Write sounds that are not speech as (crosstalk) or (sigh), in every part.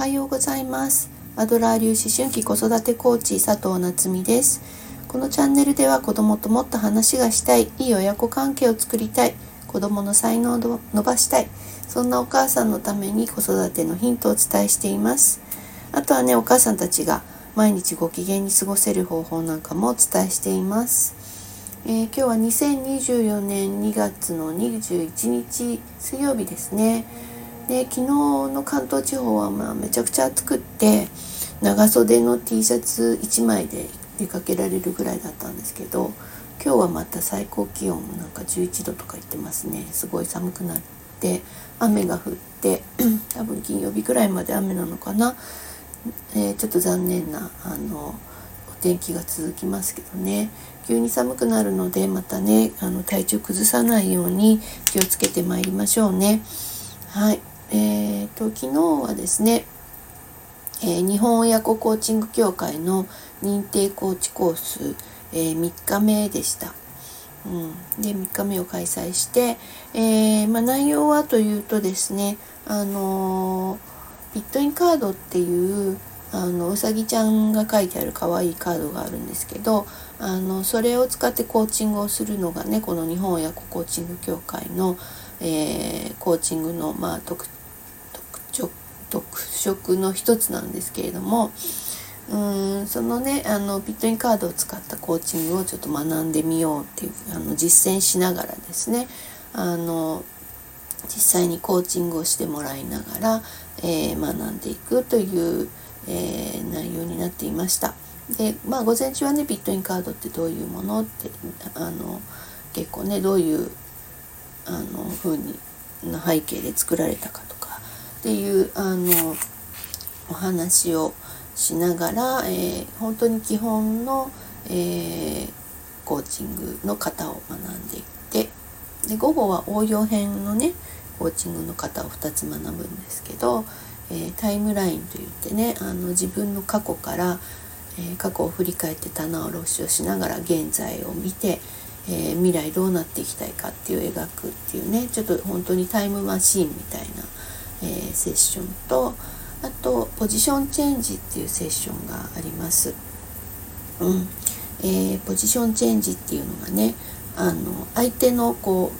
はようございます。アドラー流思春期子育てコーチ佐藤夏実です。このチャンネルでは子供ともっと話がしたいいい親子関係を作りたい子供の才能を伸ばしたいそんなお母さんのために子育てのヒントをお伝えしています。あとはねお母さんたちが毎日ご機嫌に過ごせる方法なんかもお伝えしています。えー、今日は2024年2月の21日水曜日ですね。で昨日の関東地方はまあめちゃくちゃ暑くって長袖の T シャツ1枚で出かけられるぐらいだったんですけど今日はまた最高気温なんか11度とか言ってますね。すごい寒くなって雨が降って (clears throat) 多分金曜日ぐらいまで雨なのかな、えー、ちょっと残念なあのお天気が続きますけどね。急に寒くなるのでまたねあの体調崩さないように気をつけてまいりましょうね。はい。と、昨日はですね、えー、日本親子コーチング協会の認定コーチコース、えー、3日目でした。うん、で3日目を開催して、えー、まあ、内容はというとですね、あのビットインカードっていうあのうさぎちゃんが書いてある可愛いカードがあるんですけどあのそれを使ってコーチングをするのがねこの日本親子コーチング協会の、えー、コーチングの、まあ、特特色の一つなんですけれどもうーんそのねあのビットインカードを使ったコーチングをちょっと学んでみようっていうあの実践しながらですねあの実際にコーチングをしてもらいながら、えー、学んでいくという、えー、内容になっていました。でまあ午前中はねビットインカードってどういうものってあの結構ねどういうあの風にな背景で作られたかとっていうあのお話をしながら、えー、本当に基本の、えー、コーチングの型を学んでいってで午後は応用編のねコーチングの型を2つ学ぶんですけど、えー、タイムラインといってねあの自分の過去から、え過去を振り返って棚卸しをしながら現在を見て、え未来どうなっていきたいかっていう描くっていうねちょっと本当にタイムマシーンみたいな、えセッションとあとポジションチェンジっていうセッションがあります。うんえー、ポジションチェンジっていうのがねあの相手のこ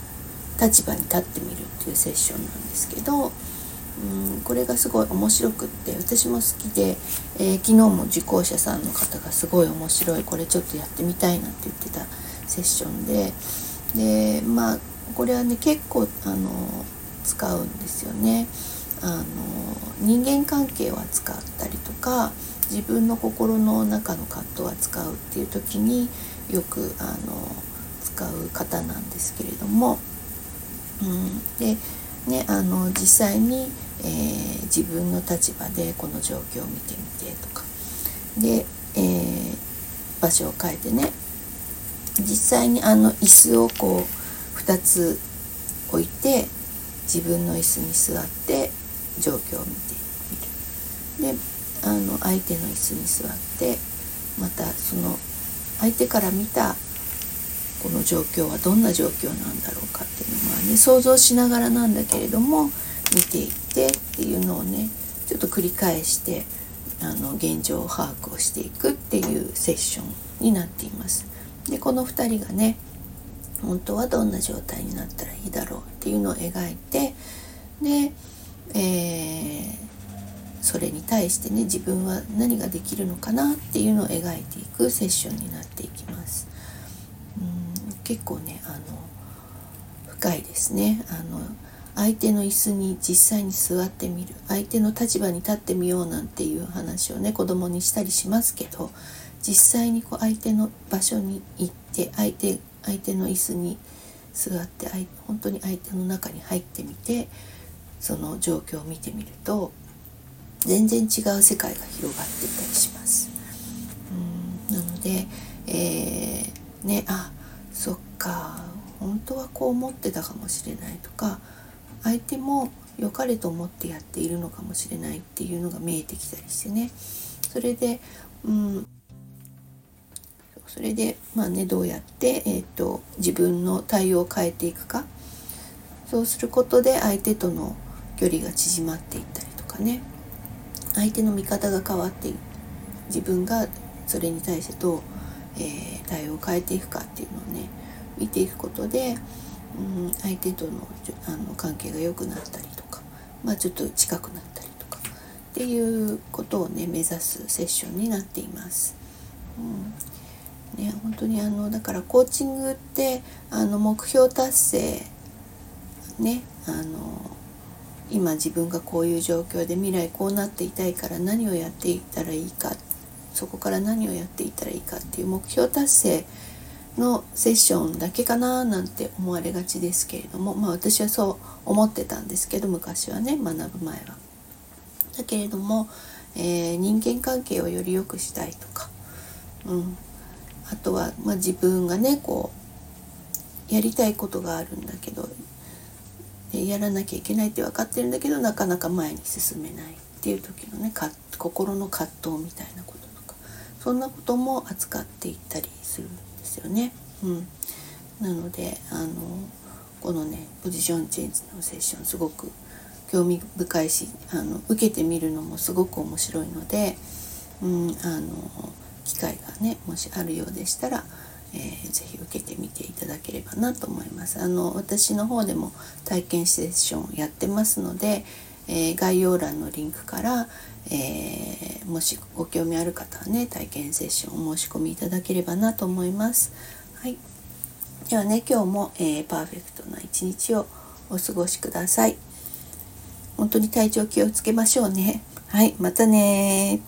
う立場に立ってみるっていうセッションなんですけど、うん、これがすごい面白くって私も好きで、えー、昨日も受講者さんの方がすごい面白いこれちょっとやってみたいなって言ってたセッションででまあこれはね結構あの使うんですよね。あの人間関係を扱ったりとか自分の心の中の葛藤を扱うっていう時によくあの使う方なんですけれども、うん、で、ね、あの実際に、えー、自分の立場でこの状況を見てみてとか。で、えー、場所を変えてね実際にあの椅子をこう2つ置いて自分の椅子に座って状況を見てみるであの相手の椅子に座ってまたその相手から見たこの状況はどんな状況なんだろうかっていうのはね想像しながらなんだけれども見ていってっていうのをねちょっと繰り返してあの現状を把握をしていくっていうセッションになっています。でこの2人がね本当はどんな状態になったらいいだろうっていうのを描いてでえー、それに対してね自分は何ができるのかなっていうのを描いていくセッションになっていきます。うん結構ねあの深いですねあの相手の椅子に実際に座ってみる相手の立場に立ってみようなんていう話をね子供にしたりしますけど実際にこう相手の場所に行って相手相手の椅子に座って本当に相手の中に入ってみてその状況を見てみると全然違う世界が広がっていたりします。うんなので、えー、ねあそっか本当はこう思ってたかもしれないとか相手も良かれと思ってやっているのかもしれないっていうのが見えてきたりしてねそれで、うん、それでまあねどうやって、えーと自分の対応を変えていくか。そうすることで相手との距離が縮まっていったりとかね。相手の見方が変わって自分がそれに対してどう、えー、対応を変えていくかっていうのをね見ていくことで、うん、相手とのあの関係が良くなったりとか、まあ、ちょっと近くなったりとかっていうことをね目指すセッションになっています。うん。ね、本当にあのだからコーチングってあの目標達成ねあの今自分がこういう状況で未来こうなっていたいから何をやっていったらいいかそこから何をやっていったらいいかっていう目標達成のセッションだけかななんて思われがちですけれどもまあ私はそう思ってたんですけど昔はね学ぶ前は。だけれども、えー、人間関係をより良くしたいとか、うん、あとは、まあ、自分がねこうやりたいことがあるんだけどやらなきゃいけないって分かってるんだけどなかなか前に進めないっていう時のね心の葛藤みたいなこととかそんなことも扱っていったりするんですよね。うん、なのであのこのねポジションチェンジのセッションすごく興味深いしあの受けてみるのもすごく面白いので、うん、あの機会がねもしあるようでしたらえー、ぜひ受けてみていただければなと思います。あの私の方でも体験セッションやってますので、えー、概要欄のリンクから、えー、もしご興味ある方はね体験セッションお申し込みいただければなと思います。はい、ではね今日も、えパーフェクトな一日をお過ごしください。本当に体調気をつけましょうね。はい、またね